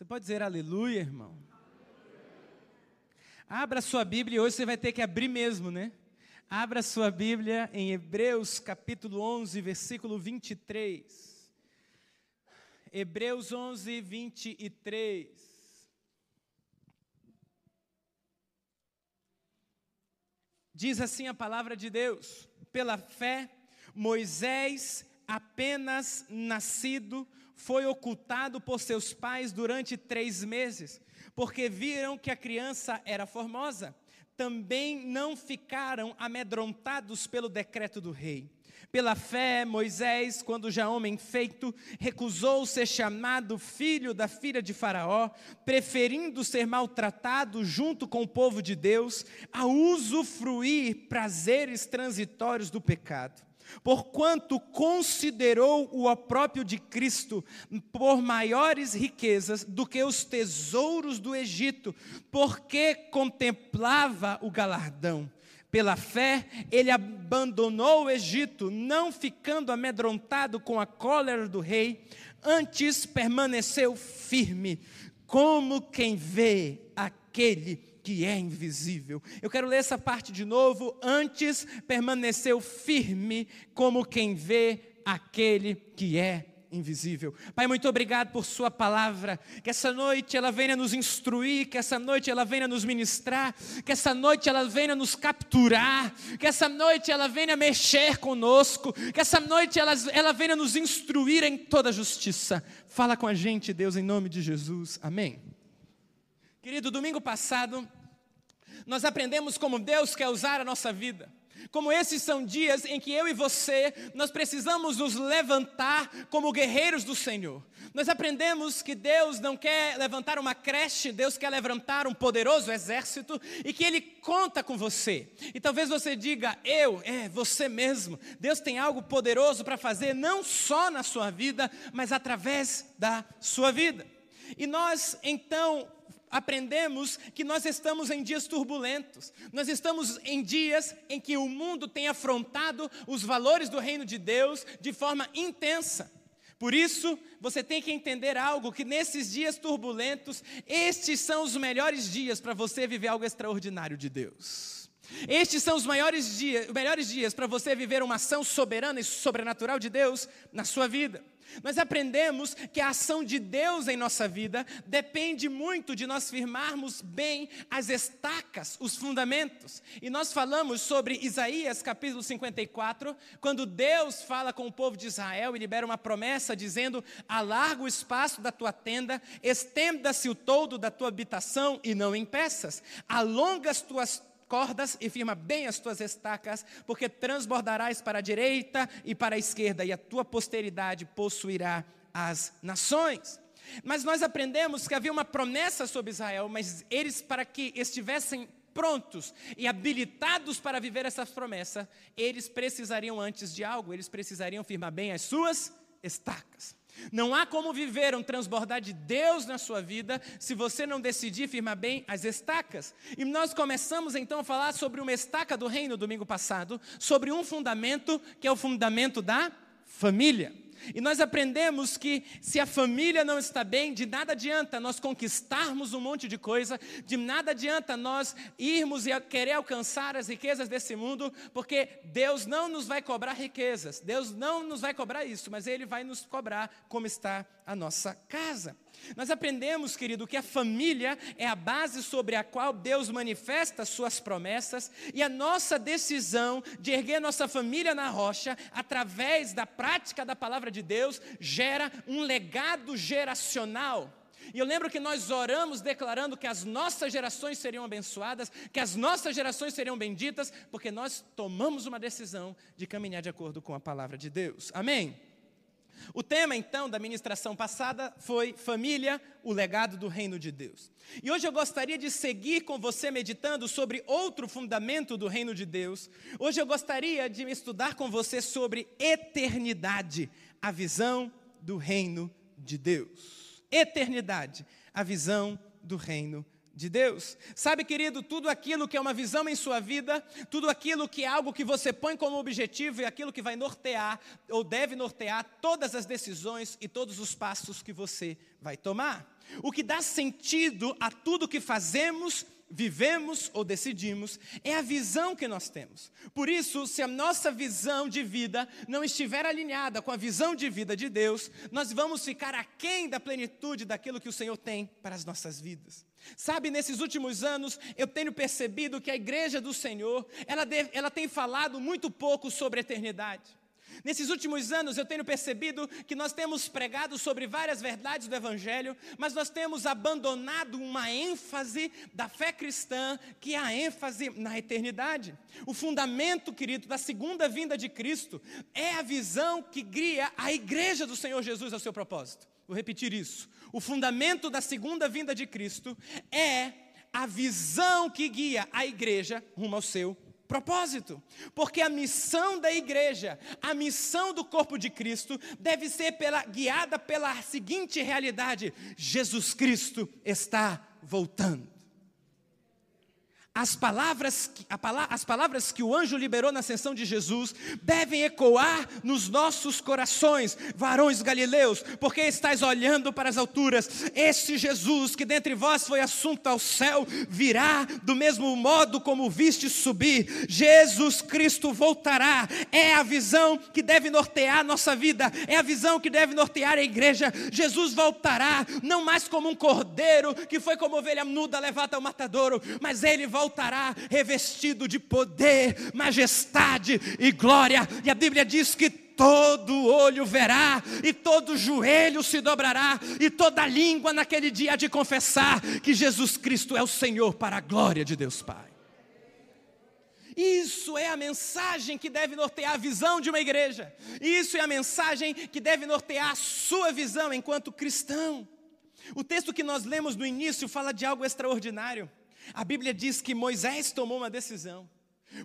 Você pode dizer aleluia, irmão? Abra sua Bíblia e hoje você vai ter que abrir mesmo, né? Abra sua Bíblia em Hebreus capítulo 11, versículo 23. Hebreus 11, 23. Diz assim a palavra de Deus: pela fé, Moisés, apenas nascido, foi ocultado por seus pais durante três meses, porque viram que a criança era formosa. Também não ficaram amedrontados pelo decreto do rei. Pela fé, Moisés, quando já homem feito, recusou ser chamado filho da filha de Faraó, preferindo ser maltratado junto com o povo de Deus, a usufruir prazeres transitórios do pecado porquanto considerou o opróprio de Cristo por maiores riquezas do que os tesouros do Egito, porque contemplava o galardão. Pela fé, ele abandonou o Egito, não ficando amedrontado com a cólera do rei, antes permaneceu firme, como quem vê aquele que é invisível. Eu quero ler essa parte de novo. Antes permaneceu firme, como quem vê aquele que é invisível. Pai, muito obrigado por Sua palavra. Que essa noite ela venha nos instruir, que essa noite ela venha nos ministrar, que essa noite ela venha nos capturar, que essa noite ela venha mexer conosco, que essa noite ela, ela venha nos instruir em toda justiça. Fala com a gente, Deus, em nome de Jesus. Amém. Querido, domingo passado, nós aprendemos como Deus quer usar a nossa vida. Como esses são dias em que eu e você, nós precisamos nos levantar como guerreiros do Senhor. Nós aprendemos que Deus não quer levantar uma creche, Deus quer levantar um poderoso exército e que Ele conta com você. E talvez você diga, eu, é você mesmo. Deus tem algo poderoso para fazer, não só na sua vida, mas através da sua vida. E nós, então, aprendemos que nós estamos em dias turbulentos, nós estamos em dias em que o mundo tem afrontado os valores do reino de Deus de forma intensa. Por isso, você tem que entender algo: que nesses dias turbulentos, estes são os melhores dias para você viver algo extraordinário de Deus. Estes são os maiores dias, melhores dias para você viver uma ação soberana e sobrenatural de Deus na sua vida. Nós aprendemos que a ação de Deus em nossa vida depende muito de nós firmarmos bem as estacas, os fundamentos. E nós falamos sobre Isaías capítulo 54, quando Deus fala com o povo de Israel e libera uma promessa dizendo: Alarga o espaço da tua tenda, estenda-se o todo da tua habitação e não impeças, alonga as tuas cordas e firma bem as tuas estacas, porque transbordarás para a direita e para a esquerda, e a tua posteridade possuirá as nações. Mas nós aprendemos que havia uma promessa sobre Israel, mas eles, para que estivessem prontos e habilitados para viver essa promessa, eles precisariam antes de algo, eles precisariam firmar bem as suas estacas. Não há como viver um transbordar de Deus na sua vida se você não decidir firmar bem as estacas. E nós começamos então a falar sobre uma estaca do reino domingo passado, sobre um fundamento que é o fundamento da família. E nós aprendemos que se a família não está bem, de nada adianta nós conquistarmos um monte de coisa, de nada adianta nós irmos e querer alcançar as riquezas desse mundo, porque Deus não nos vai cobrar riquezas, Deus não nos vai cobrar isso, mas Ele vai nos cobrar como está a nossa casa. Nós aprendemos, querido, que a família é a base sobre a qual Deus manifesta suas promessas e a nossa decisão de erguer nossa família na rocha, através da prática da palavra de Deus, gera um legado geracional. E eu lembro que nós oramos declarando que as nossas gerações seriam abençoadas, que as nossas gerações seriam benditas, porque nós tomamos uma decisão de caminhar de acordo com a palavra de Deus. Amém? O tema, então, da ministração passada foi família, o legado do reino de Deus. E hoje eu gostaria de seguir com você meditando sobre outro fundamento do reino de Deus. Hoje eu gostaria de estudar com você sobre eternidade, a visão do reino de Deus. Eternidade, a visão do reino de Deus. Sabe, querido, tudo aquilo que é uma visão em sua vida, tudo aquilo que é algo que você põe como objetivo e aquilo que vai nortear ou deve nortear todas as decisões e todos os passos que você vai tomar. O que dá sentido a tudo que fazemos vivemos ou decidimos é a visão que nós temos. Por isso, se a nossa visão de vida não estiver alinhada com a visão de vida de Deus, nós vamos ficar aquém da plenitude daquilo que o Senhor tem para as nossas vidas. Sabe, nesses últimos anos, eu tenho percebido que a igreja do Senhor, ela, deve, ela tem falado muito pouco sobre eternidade. Nesses últimos anos eu tenho percebido que nós temos pregado sobre várias verdades do Evangelho, mas nós temos abandonado uma ênfase da fé cristã, que é a ênfase na eternidade. O fundamento, querido, da segunda vinda de Cristo é a visão que guia a igreja do Senhor Jesus ao seu propósito. Vou repetir isso. O fundamento da segunda vinda de Cristo é a visão que guia a igreja rumo ao seu propósito, porque a missão da igreja, a missão do corpo de Cristo, deve ser pela, guiada pela seguinte realidade: Jesus Cristo está voltando. As palavras, as palavras que o anjo liberou na ascensão de Jesus devem ecoar nos nossos corações, varões galileus, porque estáis olhando para as alturas. Este Jesus que dentre vós foi assunto ao céu, virá do mesmo modo como viste subir. Jesus Cristo voltará. É a visão que deve nortear a nossa vida, é a visão que deve nortear a igreja. Jesus voltará, não mais como um cordeiro que foi como ovelha muda levada ao matadouro, mas ele voltará voltará revestido de poder, majestade e glória. E a Bíblia diz que todo olho verá, e todo joelho se dobrará, e toda língua naquele dia de confessar que Jesus Cristo é o Senhor para a glória de Deus Pai. Isso é a mensagem que deve nortear a visão de uma igreja. Isso é a mensagem que deve nortear a sua visão enquanto cristão. O texto que nós lemos no início fala de algo extraordinário. A Bíblia diz que Moisés tomou uma decisão.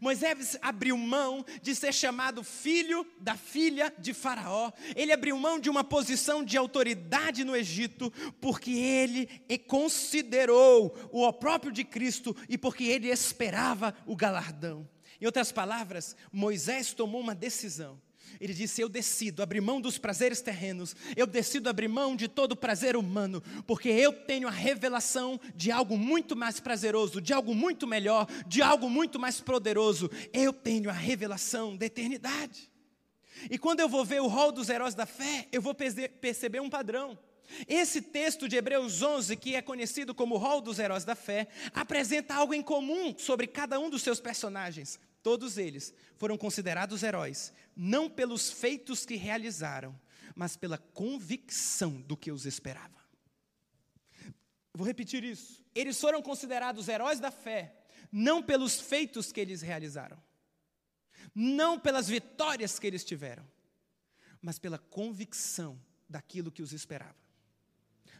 Moisés abriu mão de ser chamado filho da filha de Faraó. Ele abriu mão de uma posição de autoridade no Egito, porque ele considerou o próprio de Cristo e porque ele esperava o galardão. Em outras palavras, Moisés tomou uma decisão. Ele disse: Eu decido abrir mão dos prazeres terrenos, eu decido abrir mão de todo prazer humano, porque eu tenho a revelação de algo muito mais prazeroso, de algo muito melhor, de algo muito mais poderoso. Eu tenho a revelação da eternidade. E quando eu vou ver o rol dos heróis da fé, eu vou perceber um padrão. Esse texto de Hebreus 11, que é conhecido como Rol dos Heróis da Fé, apresenta algo em comum sobre cada um dos seus personagens. Todos eles foram considerados heróis, não pelos feitos que realizaram, mas pela convicção do que os esperava. Vou repetir isso. Eles foram considerados heróis da fé, não pelos feitos que eles realizaram, não pelas vitórias que eles tiveram, mas pela convicção daquilo que os esperava.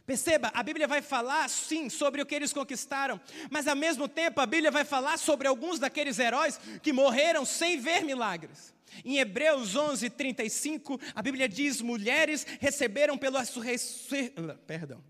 Perceba, a Bíblia vai falar sim sobre o que eles conquistaram, mas ao mesmo tempo a Bíblia vai falar sobre alguns daqueles heróis que morreram sem ver milagres. Em Hebreus 11, 35, a Bíblia diz: mulheres receberam pelo perdão,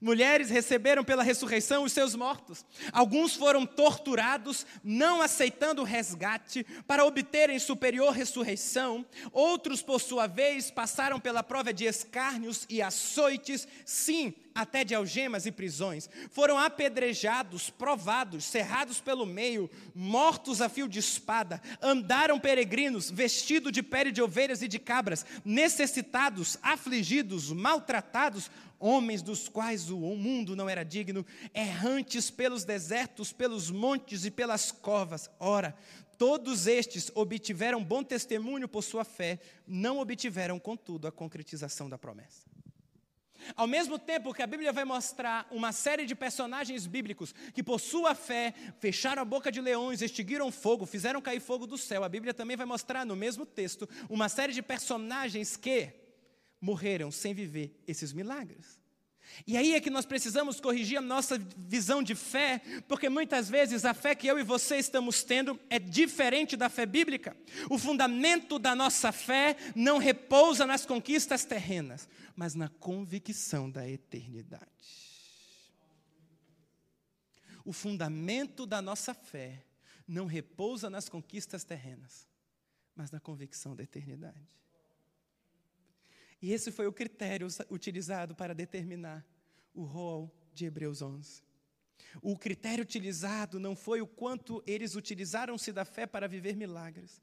Mulheres receberam pela ressurreição os seus mortos. Alguns foram torturados, não aceitando o resgate, para obterem superior ressurreição. Outros, por sua vez, passaram pela prova de escárnios e açoites, sim, até de algemas e prisões. Foram apedrejados, provados, cerrados pelo meio, mortos a fio de espada. Andaram peregrinos, vestidos de pele de ovelhas e de cabras, necessitados, afligidos, maltratados, homens dos quais o mundo não era digno, errantes pelos desertos, pelos montes e pelas covas. Ora, todos estes obtiveram bom testemunho por sua fé, não obtiveram, contudo, a concretização da promessa. Ao mesmo tempo que a Bíblia vai mostrar uma série de personagens bíblicos que, por sua fé, fecharam a boca de leões, extinguiram fogo, fizeram cair fogo do céu, a Bíblia também vai mostrar no mesmo texto uma série de personagens que morreram sem viver esses milagres. E aí é que nós precisamos corrigir a nossa visão de fé, porque muitas vezes a fé que eu e você estamos tendo é diferente da fé bíblica. O fundamento da nossa fé não repousa nas conquistas terrenas, mas na convicção da eternidade. O fundamento da nossa fé não repousa nas conquistas terrenas, mas na convicção da eternidade. E esse foi o critério utilizado para determinar o rol de Hebreus 11. O critério utilizado não foi o quanto eles utilizaram-se da fé para viver milagres,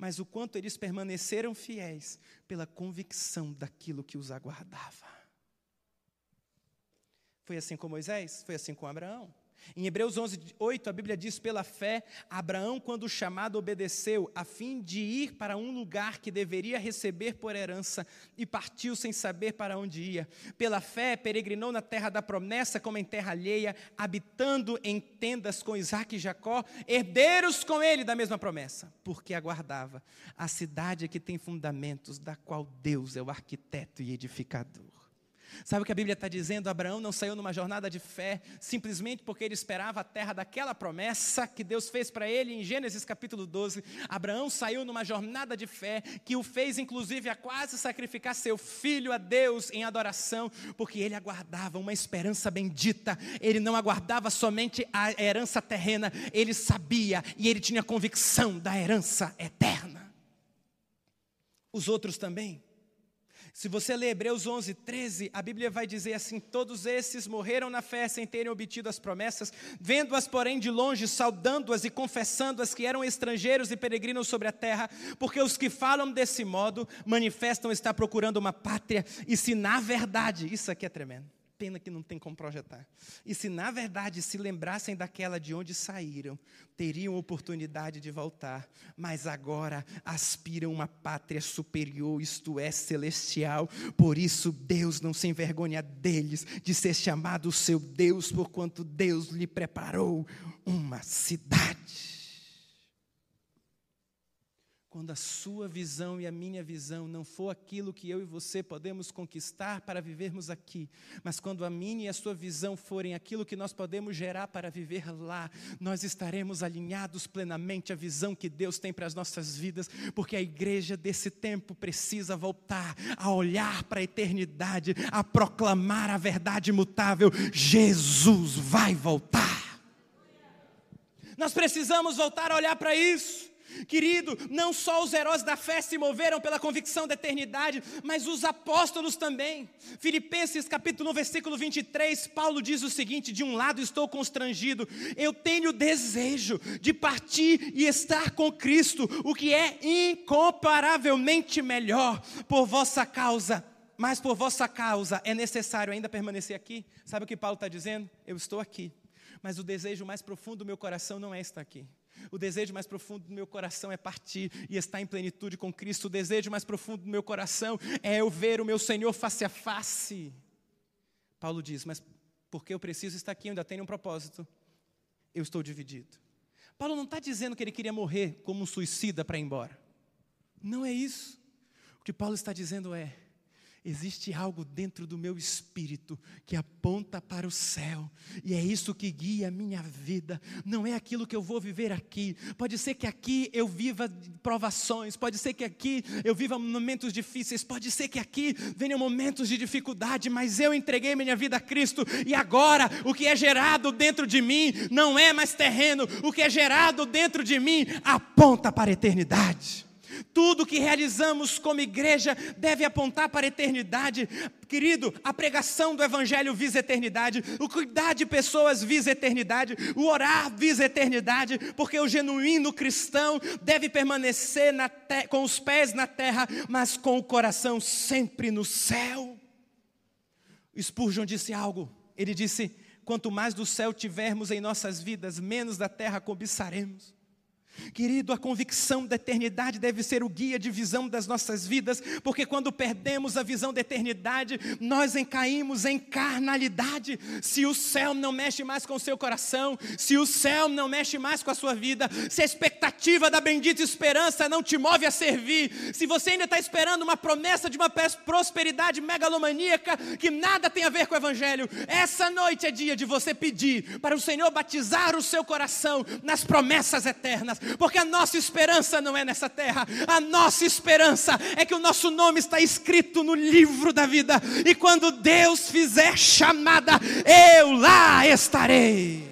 mas o quanto eles permaneceram fiéis pela convicção daquilo que os aguardava. Foi assim com Moisés, foi assim com Abraão. Em Hebreus 11, 8, a Bíblia diz: pela fé, Abraão, quando chamado, obedeceu, a fim de ir para um lugar que deveria receber por herança, e partiu sem saber para onde ia. Pela fé, peregrinou na terra da promessa, como em terra alheia, habitando em tendas com Isaac e Jacó, herdeiros com ele da mesma promessa, porque aguardava a cidade que tem fundamentos, da qual Deus é o arquiteto e edificador. Sabe o que a Bíblia está dizendo? Abraão não saiu numa jornada de fé simplesmente porque ele esperava a terra daquela promessa que Deus fez para ele em Gênesis capítulo 12. Abraão saiu numa jornada de fé que o fez, inclusive, a quase sacrificar seu filho a Deus em adoração, porque ele aguardava uma esperança bendita. Ele não aguardava somente a herança terrena, ele sabia e ele tinha convicção da herança eterna. Os outros também. Se você ler Hebreus 11, 13, a Bíblia vai dizer assim: Todos esses morreram na fé sem terem obtido as promessas, vendo-as, porém, de longe, saudando-as e confessando-as que eram estrangeiros e peregrinos sobre a terra, porque os que falam desse modo manifestam estar procurando uma pátria, e se na verdade, isso aqui é tremendo pena que não tem como projetar. E se na verdade se lembrassem daquela de onde saíram, teriam oportunidade de voltar, mas agora aspiram uma pátria superior, isto é, celestial. Por isso Deus não se envergonha deles de ser chamado seu Deus, porquanto Deus lhe preparou uma cidade. Quando a sua visão e a minha visão não for aquilo que eu e você podemos conquistar para vivermos aqui, mas quando a minha e a sua visão forem aquilo que nós podemos gerar para viver lá, nós estaremos alinhados plenamente à visão que Deus tem para as nossas vidas, porque a igreja desse tempo precisa voltar a olhar para a eternidade, a proclamar a verdade imutável: Jesus vai voltar. Nós precisamos voltar a olhar para isso. Querido, não só os heróis da fé se moveram pela convicção da eternidade, mas os apóstolos também. Filipenses capítulo 1, versículo 23, Paulo diz o seguinte: De um lado estou constrangido, eu tenho desejo de partir e estar com Cristo, o que é incomparavelmente melhor por vossa causa. Mas por vossa causa é necessário ainda permanecer aqui. Sabe o que Paulo está dizendo? Eu estou aqui, mas o desejo mais profundo do meu coração não é estar aqui. O desejo mais profundo do meu coração é partir e estar em plenitude com Cristo. O desejo mais profundo do meu coração é eu ver o meu Senhor face a face. Paulo diz: Mas porque eu preciso estar aqui, eu ainda tenho um propósito. Eu estou dividido. Paulo não está dizendo que ele queria morrer como um suicida para ir embora. Não é isso. O que Paulo está dizendo é: Existe algo dentro do meu espírito que aponta para o céu, e é isso que guia a minha vida. Não é aquilo que eu vou viver aqui. Pode ser que aqui eu viva provações, pode ser que aqui eu viva momentos difíceis, pode ser que aqui venham momentos de dificuldade, mas eu entreguei minha vida a Cristo, e agora o que é gerado dentro de mim não é mais terreno, o que é gerado dentro de mim aponta para a eternidade. Tudo que realizamos como igreja deve apontar para a eternidade. Querido, a pregação do Evangelho visa eternidade, o cuidar de pessoas visa eternidade, o orar visa eternidade, porque o genuíno cristão deve permanecer com os pés na terra, mas com o coração sempre no céu. Spurgeon disse algo, ele disse: quanto mais do céu tivermos em nossas vidas, menos da terra cobiçaremos. Querido, a convicção da eternidade deve ser o guia de visão das nossas vidas, porque quando perdemos a visão da eternidade, nós encaímos em carnalidade. Se o céu não mexe mais com o seu coração, se o céu não mexe mais com a sua vida, se a expectativa da bendita esperança não te move a servir, se você ainda está esperando uma promessa de uma prosperidade megalomaníaca que nada tem a ver com o Evangelho, essa noite é dia de você pedir para o Senhor batizar o seu coração nas promessas eternas porque a nossa esperança não é nessa terra, a nossa esperança é que o nosso nome está escrito no livro da vida, e quando Deus fizer chamada, eu lá estarei.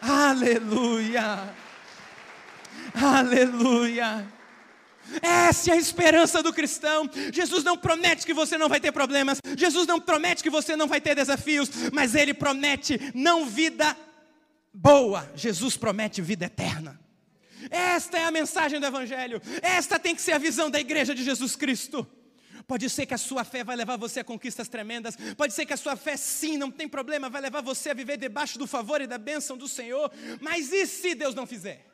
Aleluia! Aleluia! Essa é a esperança do cristão. Jesus não promete que você não vai ter problemas, Jesus não promete que você não vai ter desafios, mas Ele promete não vida boa, Jesus promete vida eterna. Esta é a mensagem do Evangelho, esta tem que ser a visão da igreja de Jesus Cristo. Pode ser que a sua fé vai levar você a conquistas tremendas. Pode ser que a sua fé, sim, não tem problema, vai levar você a viver debaixo do favor e da bênção do Senhor. Mas e se Deus não fizer?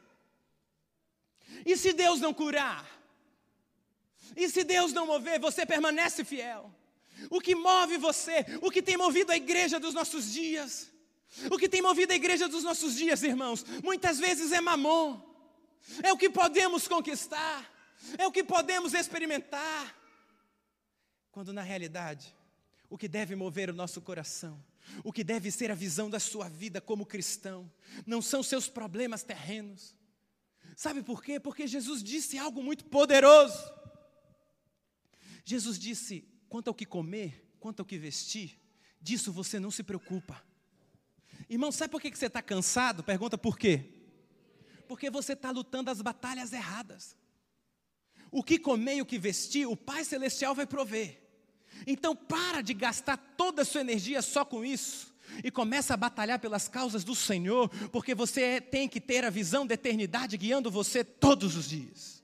E se Deus não curar? E se Deus não mover, você permanece fiel. O que move você, o que tem movido a igreja dos nossos dias, o que tem movido a igreja dos nossos dias, irmãos, muitas vezes é mamon, é o que podemos conquistar, é o que podemos experimentar, quando na realidade, o que deve mover o nosso coração, o que deve ser a visão da sua vida como cristão, não são seus problemas terrenos. Sabe por quê? Porque Jesus disse algo muito poderoso. Jesus disse: quanto ao que comer, quanto ao que vestir, disso você não se preocupa. Irmão, sabe por que você está cansado? Pergunta por quê? Porque você está lutando as batalhas erradas. O que comer e o que vestir, o Pai Celestial vai prover. Então para de gastar toda a sua energia só com isso e começa a batalhar pelas causas do Senhor, porque você tem que ter a visão da eternidade guiando você todos os dias.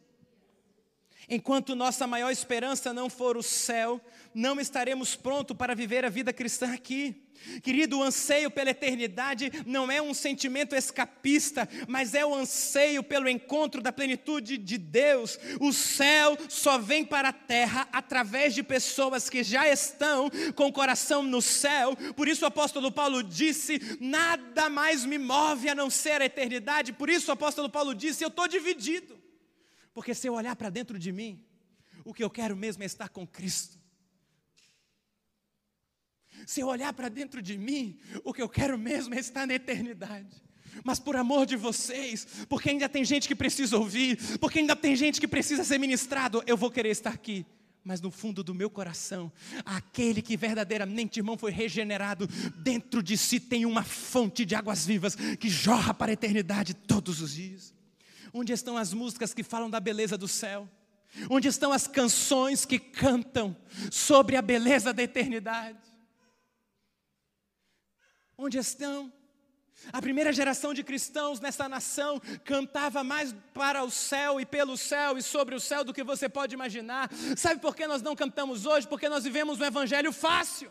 Enquanto nossa maior esperança não for o céu, não estaremos prontos para viver a vida cristã aqui. Querido, o anseio pela eternidade não é um sentimento escapista, mas é o anseio pelo encontro da plenitude de Deus. O céu só vem para a terra através de pessoas que já estão com o coração no céu. Por isso o apóstolo Paulo disse: Nada mais me move a não ser a eternidade. Por isso o apóstolo Paulo disse: Eu estou dividido. Porque se eu olhar para dentro de mim, o que eu quero mesmo é estar com Cristo. Se eu olhar para dentro de mim, o que eu quero mesmo é estar na eternidade. Mas por amor de vocês, porque ainda tem gente que precisa ouvir, porque ainda tem gente que precisa ser ministrado, eu vou querer estar aqui. Mas no fundo do meu coração, aquele que verdadeiramente, irmão, foi regenerado, dentro de si tem uma fonte de águas vivas que jorra para a eternidade todos os dias. Onde estão as músicas que falam da beleza do céu? Onde estão as canções que cantam sobre a beleza da eternidade? Onde estão? A primeira geração de cristãos nessa nação cantava mais para o céu e pelo céu e sobre o céu do que você pode imaginar. Sabe por que nós não cantamos hoje? Porque nós vivemos um evangelho fácil.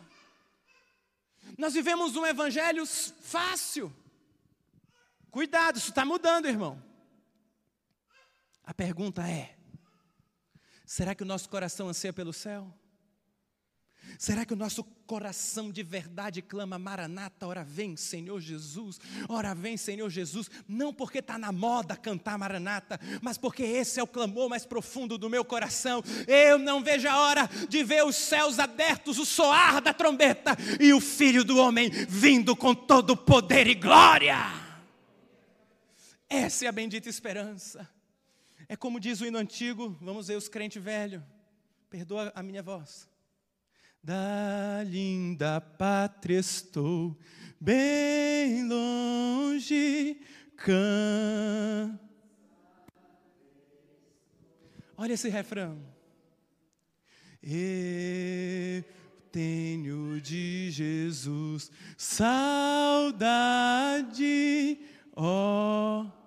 Nós vivemos um evangelho fácil. Cuidado, isso está mudando, irmão. A pergunta é: será que o nosso coração anseia pelo céu? Será que o nosso coração de verdade clama Maranata, ora vem Senhor Jesus, ora vem Senhor Jesus, não porque está na moda cantar Maranata, mas porque esse é o clamor mais profundo do meu coração. Eu não vejo a hora de ver os céus abertos, o soar da trombeta e o Filho do Homem vindo com todo poder e glória. Essa é a bendita esperança. É como diz o hino antigo, vamos ver os crentes velhos, perdoa a minha voz. Da linda pátria estou, bem longe, can. Olha esse refrão. Eu tenho de Jesus saudade, ó. Oh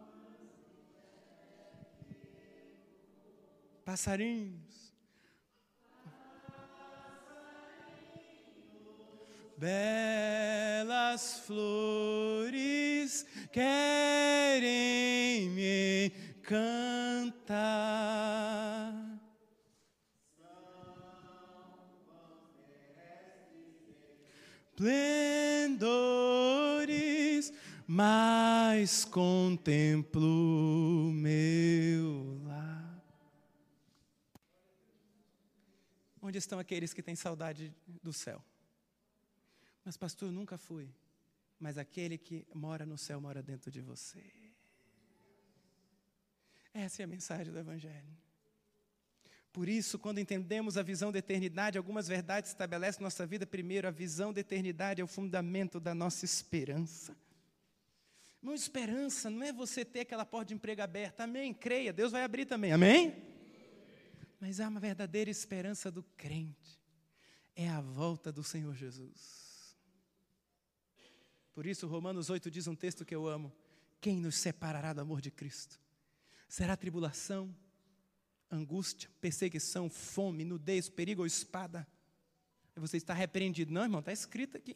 Passarinhos. Belas flores querem me cantar. Plendores, mas contemplo meu Onde estão aqueles que têm saudade do céu? Mas, pastor, nunca fui. Mas aquele que mora no céu mora dentro de você. Essa é a mensagem do Evangelho. Por isso, quando entendemos a visão da eternidade, algumas verdades estabelecem nossa vida. Primeiro, a visão da eternidade é o fundamento da nossa esperança. Irmão, esperança não é você ter aquela porta de emprego aberta. Amém. Creia, Deus vai abrir também. Amém? Mas uma verdadeira esperança do crente. É a volta do Senhor Jesus. Por isso, Romanos 8 diz um texto que eu amo: Quem nos separará do amor de Cristo? Será tribulação, angústia, perseguição, fome, nudez, perigo ou espada? Você está repreendido. Não, irmão, está escrito aqui.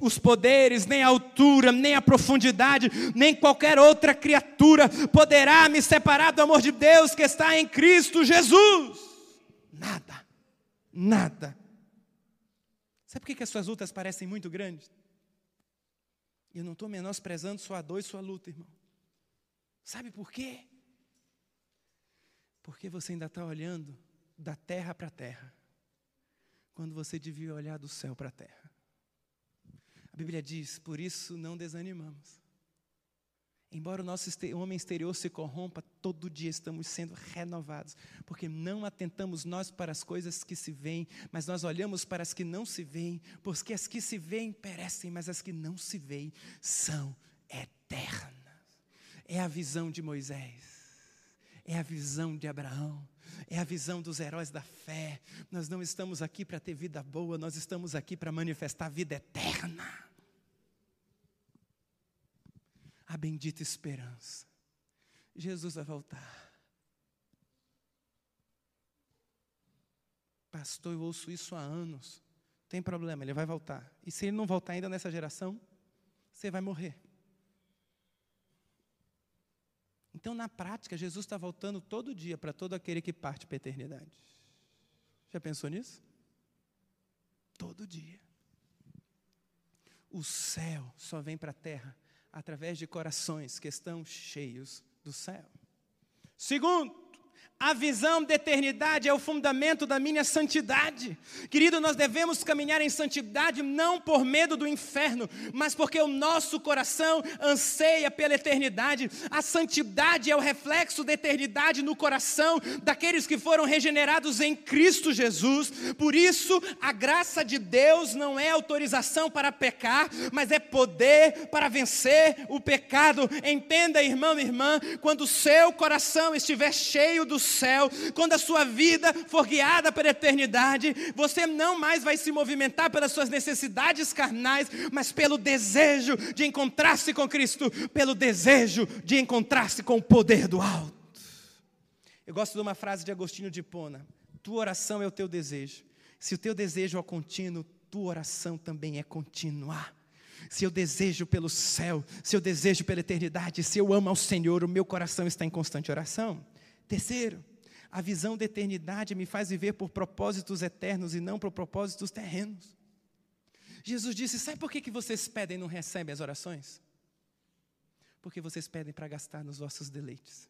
os poderes, nem a altura, nem a profundidade, nem qualquer outra criatura poderá me separar do amor de Deus que está em Cristo Jesus. Nada, nada. Sabe por que, as suas lutas parecem muito grandes? Eu não estou menosprezando sua dor e sua luta, irmão. Sabe por quê? Porque você ainda está olhando da terra para a terra, quando você devia olhar do céu para a terra. A Bíblia diz: por isso não desanimamos. Embora o nosso homem exterior se corrompa, todo dia estamos sendo renovados, porque não atentamos nós para as coisas que se veem, mas nós olhamos para as que não se veem, porque as que se veem perecem, mas as que não se veem são eternas. É a visão de Moisés é a visão de Abraão, é a visão dos heróis da fé. Nós não estamos aqui para ter vida boa, nós estamos aqui para manifestar vida eterna. A bendita esperança. Jesus vai voltar. Pastor, eu ouço isso há anos. Tem problema, ele vai voltar. E se ele não voltar ainda nessa geração, você vai morrer. Então, na prática, Jesus está voltando todo dia para todo aquele que parte para a eternidade. Já pensou nisso? Todo dia. O céu só vem para a terra através de corações que estão cheios do céu. Segundo, a visão da eternidade é o fundamento da minha santidade. Querido, nós devemos caminhar em santidade não por medo do inferno, mas porque o nosso coração anseia pela eternidade. A santidade é o reflexo da eternidade no coração daqueles que foram regenerados em Cristo Jesus. Por isso, a graça de Deus não é autorização para pecar, mas é poder para vencer o pecado. Entenda, irmão e irmã, quando o seu coração estiver cheio do céu, quando a sua vida for guiada pela eternidade, você não mais vai se movimentar pelas suas necessidades carnais, mas pelo desejo de encontrar-se com Cristo, pelo desejo de encontrar-se com o poder do alto. Eu gosto de uma frase de Agostinho de Pona: Tua oração é o teu desejo. Se o teu desejo é contínuo, tua oração também é continuar se eu desejo pelo céu, se eu desejo pela eternidade, se eu amo ao Senhor, o meu coração está em constante oração. Terceiro, a visão da eternidade me faz viver por propósitos eternos e não por propósitos terrenos. Jesus disse: Sabe por que, que vocês pedem e não recebem as orações? Porque vocês pedem para gastar nos vossos deleites.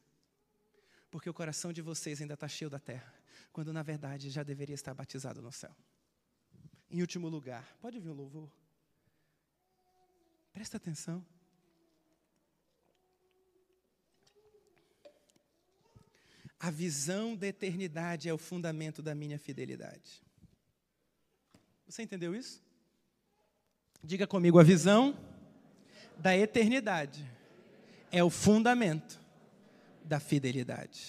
Porque o coração de vocês ainda está cheio da terra, quando na verdade já deveria estar batizado no céu. Em último lugar, pode vir o louvor? Presta atenção. A visão da eternidade é o fundamento da minha fidelidade. Você entendeu isso? Diga comigo, a visão da eternidade é o fundamento da fidelidade.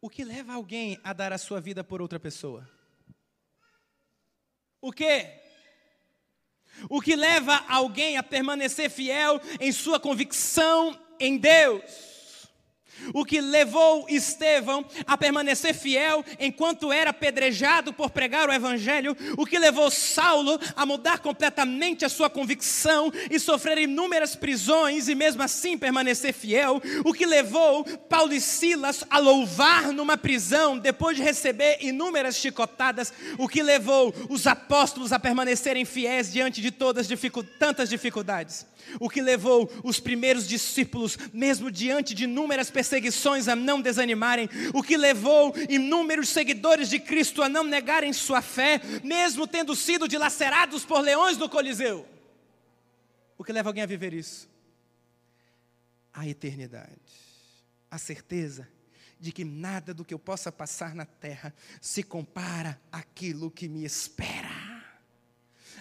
O que leva alguém a dar a sua vida por outra pessoa? O que? O que leva alguém a permanecer fiel em sua convicção em Deus. O que levou Estevão a permanecer fiel enquanto era apedrejado por pregar o Evangelho, o que levou Saulo a mudar completamente a sua convicção e sofrer inúmeras prisões e mesmo assim permanecer fiel, o que levou Paulo e Silas a louvar numa prisão depois de receber inúmeras chicotadas, o que levou os apóstolos a permanecerem fiéis diante de todas dificu tantas dificuldades? O que levou os primeiros discípulos, mesmo diante de inúmeras perseguições, perseguições a não desanimarem, o que levou inúmeros seguidores de Cristo a não negarem sua fé, mesmo tendo sido dilacerados por leões no Coliseu. O que leva alguém a viver isso? A eternidade. A certeza de que nada do que eu possa passar na terra se compara àquilo que me espera.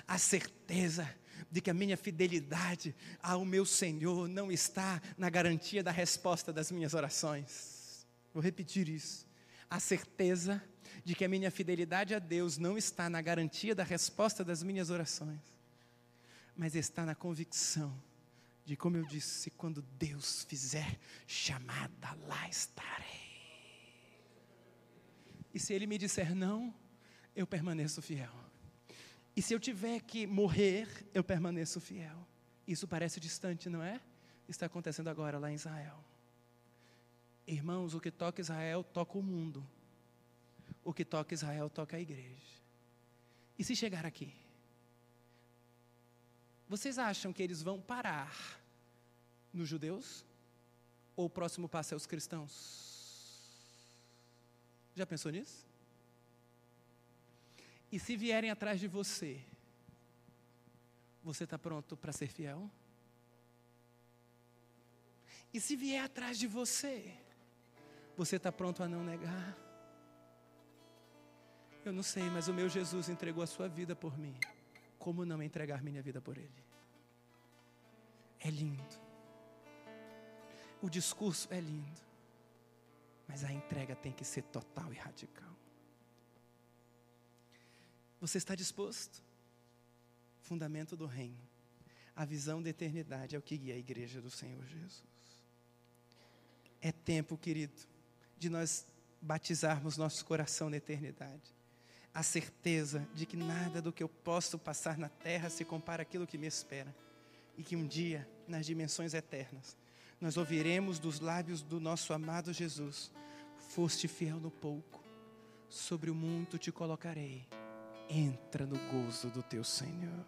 A certeza de que a minha fidelidade ao meu Senhor não está na garantia da resposta das minhas orações. Vou repetir isso. A certeza de que a minha fidelidade a Deus não está na garantia da resposta das minhas orações, mas está na convicção de, como eu disse, quando Deus fizer chamada, lá estarei. E se Ele me disser não, eu permaneço fiel. E se eu tiver que morrer, eu permaneço fiel. Isso parece distante, não é? Está acontecendo agora lá em Israel. Irmãos, o que toca Israel toca o mundo. O que toca Israel toca a igreja. E se chegar aqui? Vocês acham que eles vão parar nos judeus? Ou o próximo passo é os cristãos? Já pensou nisso? E se vierem atrás de você, você está pronto para ser fiel? E se vier atrás de você, você está pronto a não negar? Eu não sei, mas o meu Jesus entregou a sua vida por mim. Como não entregar minha vida por Ele? É lindo. O discurso é lindo. Mas a entrega tem que ser total e radical. Você está disposto? Fundamento do reino. A visão da eternidade é o que guia a igreja do Senhor Jesus. É tempo, querido, de nós batizarmos nosso coração na eternidade. A certeza de que nada do que eu posso passar na terra se compara àquilo que me espera. E que um dia, nas dimensões eternas, nós ouviremos dos lábios do nosso amado Jesus: Foste fiel no pouco, sobre o muito te colocarei entra no gozo do teu Senhor.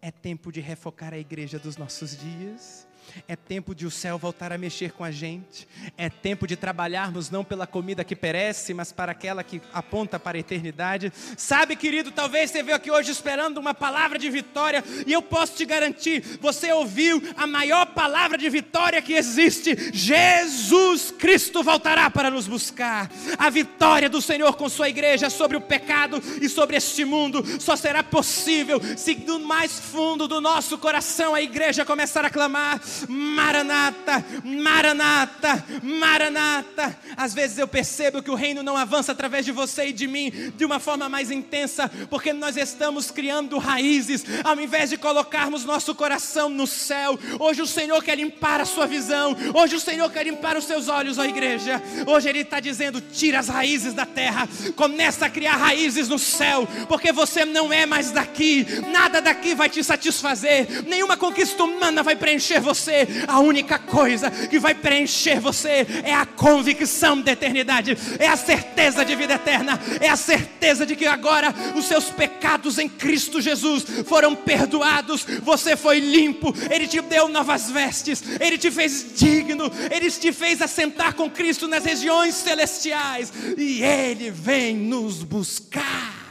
É tempo de refocar a igreja dos nossos dias. É tempo de o céu voltar a mexer com a gente. É tempo de trabalharmos não pela comida que perece, mas para aquela que aponta para a eternidade. Sabe, querido, talvez você veio aqui hoje esperando uma palavra de vitória, e eu posso te garantir, você ouviu a maior palavra de vitória que existe. Jesus Cristo voltará para nos buscar. A vitória do Senhor com sua igreja sobre o pecado e sobre este mundo só será possível se do mais fundo do nosso coração a igreja começar a clamar Maranata, Maranata, Maranata. Às vezes eu percebo que o reino não avança através de você e de mim de uma forma mais intensa, porque nós estamos criando raízes, ao invés de colocarmos nosso coração no céu. Hoje o Senhor quer limpar a sua visão, hoje o Senhor quer limpar os seus olhos, ó igreja. Hoje Ele está dizendo: tira as raízes da terra, começa a criar raízes no céu, porque você não é mais daqui, nada daqui vai te satisfazer, nenhuma conquista humana vai preencher você você, a única coisa que vai preencher você é a convicção da eternidade, é a certeza de vida eterna, é a certeza de que agora os seus pecados em Cristo Jesus foram perdoados, você foi limpo, Ele te deu novas vestes, Ele te fez digno, Ele te fez assentar com Cristo nas regiões celestiais e Ele vem nos buscar.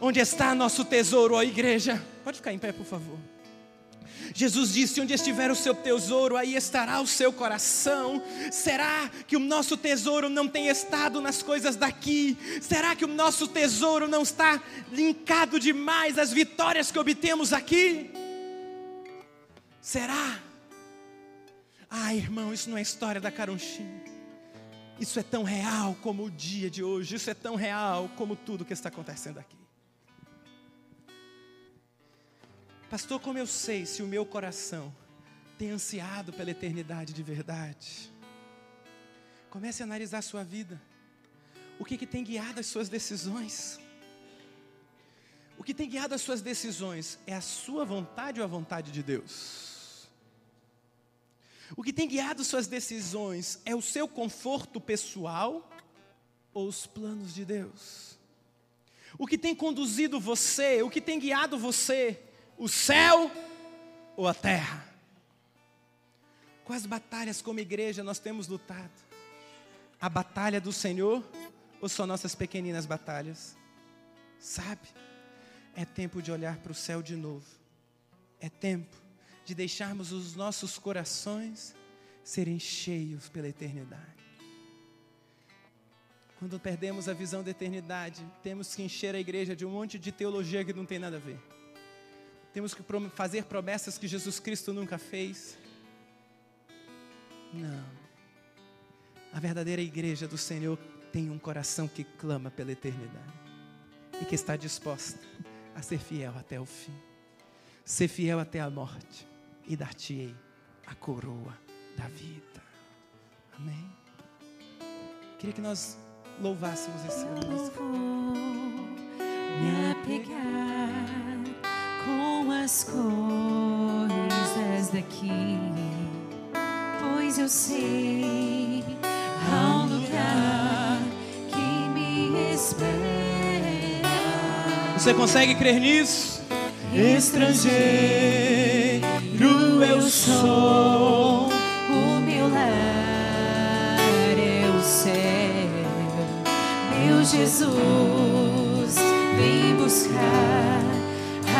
Onde está nosso tesouro, ó igreja? Pode ficar em pé, por favor. Jesus disse: Onde estiver o seu tesouro, aí estará o seu coração. Será que o nosso tesouro não tem estado nas coisas daqui? Será que o nosso tesouro não está linkado demais às vitórias que obtemos aqui? Será? Ah, irmão, isso não é história da Caronchinha. Isso é tão real como o dia de hoje, isso é tão real como tudo que está acontecendo aqui. Pastor, como eu sei se o meu coração tem ansiado pela eternidade de verdade? Comece a analisar a sua vida. O que, que tem guiado as suas decisões? O que tem guiado as suas decisões é a sua vontade ou a vontade de Deus? O que tem guiado suas decisões é o seu conforto pessoal ou os planos de Deus? O que tem conduzido você, o que tem guiado você, o céu ou a terra? Quais batalhas como igreja nós temos lutado? A batalha do Senhor ou só nossas pequeninas batalhas? Sabe? É tempo de olhar para o céu de novo. É tempo de deixarmos os nossos corações serem cheios pela eternidade. Quando perdemos a visão da eternidade, temos que encher a igreja de um monte de teologia que não tem nada a ver. Temos que fazer promessas que Jesus Cristo nunca fez. Não. A verdadeira igreja do Senhor tem um coração que clama pela eternidade e que está disposta a ser fiel até o fim. Ser fiel até a morte e dar-te-ei a coroa da vida. Amém. Queria que nós louvássemos esse música. Me apegar com as coisas daqui, pois eu sei há um lugar que me espera. Você consegue crer nisso? Estrangeiro eu sou, o meu lar é o céu. Meu Jesus, vem buscar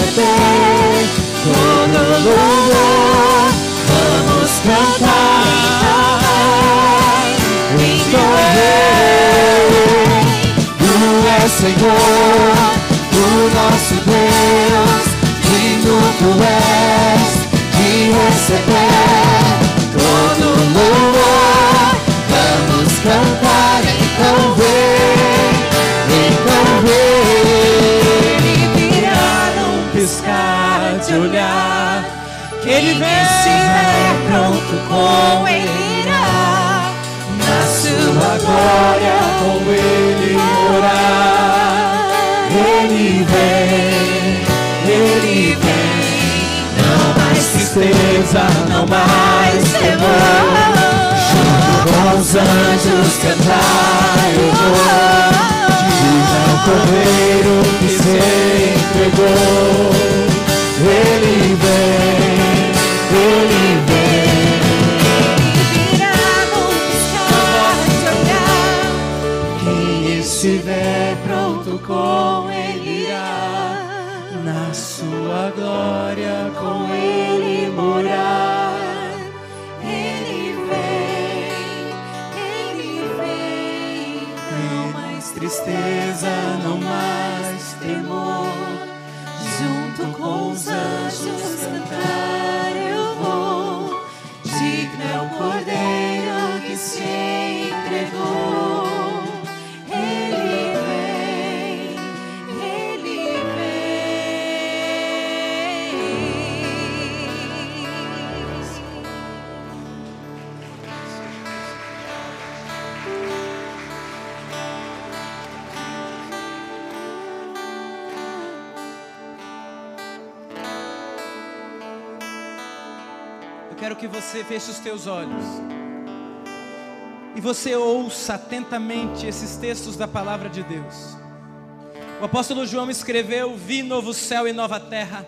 receber todo louvor. Vamos cantar em teu rei. Senhor, o nosso Deus, Ele vem estiver pronto com ele irá. Na sua glória com ele orar. Ele vem, ele vem. Não mais tristeza, não mais temor. Junto com os anjos cantar eu vou. Diz ao cordeiro que se entregou. Junto com os quero que você feche os teus olhos. E você ouça atentamente esses textos da palavra de Deus. O apóstolo João escreveu: Vi novo céu e nova terra,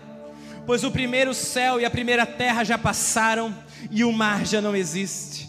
pois o primeiro céu e a primeira terra já passaram e o mar já não existe.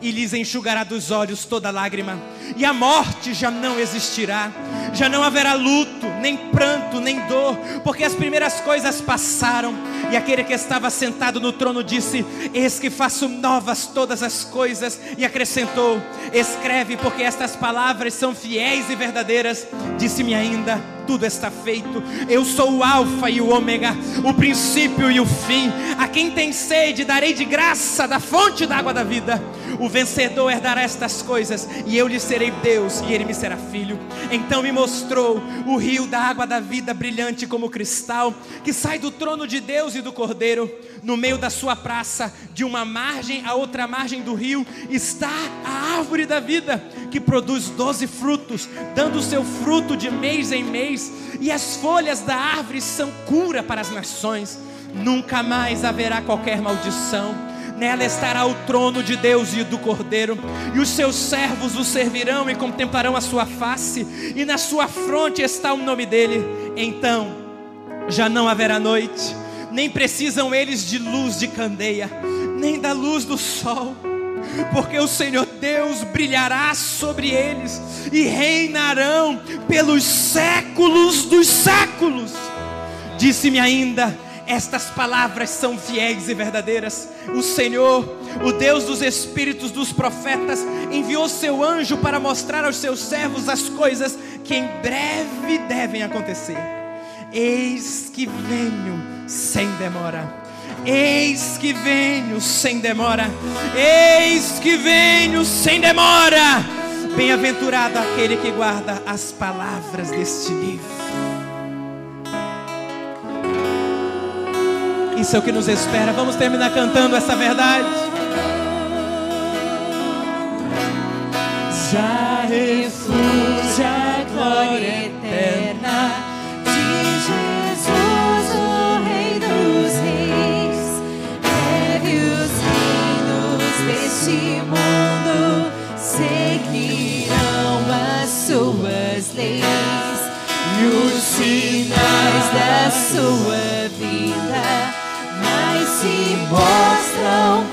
e lhes enxugará dos olhos toda lágrima, e a morte já não existirá, já não haverá luto, nem pranto, nem dor, porque as primeiras coisas passaram, e aquele que estava sentado no trono disse: Eis que faço novas todas as coisas, e acrescentou: Escreve, porque estas palavras são fiéis e verdadeiras. Disse-me ainda: Tudo está feito, eu sou o Alfa e o Ômega, o princípio e o fim. A quem tem sede, darei de graça da fonte da água da vida. O vencedor herdará estas coisas, e eu lhe serei Deus, e ele me será filho. Então me mostrou o rio da água da vida, brilhante como cristal, que sai do trono de Deus e do Cordeiro. No meio da sua praça, de uma margem a outra margem do rio, está a árvore da vida, que produz doze frutos, dando seu fruto de mês em mês, e as folhas da árvore são cura para as nações. Nunca mais haverá qualquer maldição. Nela estará o trono de Deus e do Cordeiro, e os seus servos o servirão e contemplarão a sua face, e na sua fronte está o nome dele. Então já não haverá noite, nem precisam eles de luz de candeia, nem da luz do sol, porque o Senhor Deus brilhará sobre eles e reinarão pelos séculos dos séculos. Disse-me ainda: estas palavras são fiéis e verdadeiras. O Senhor, o Deus dos espíritos dos profetas, enviou seu anjo para mostrar aos seus servos as coisas que em breve devem acontecer. Eis que venho sem demora. Eis que venho sem demora. Eis que venho sem demora. Bem-aventurado aquele que guarda as palavras deste livro. Isso é o que nos espera. Vamos terminar cantando essa verdade. Já refúgio a glória eterna de Jesus, o Rei dos Reis. Breve os reinos deste mundo seguirão as suas leis e os sinais da sua mostram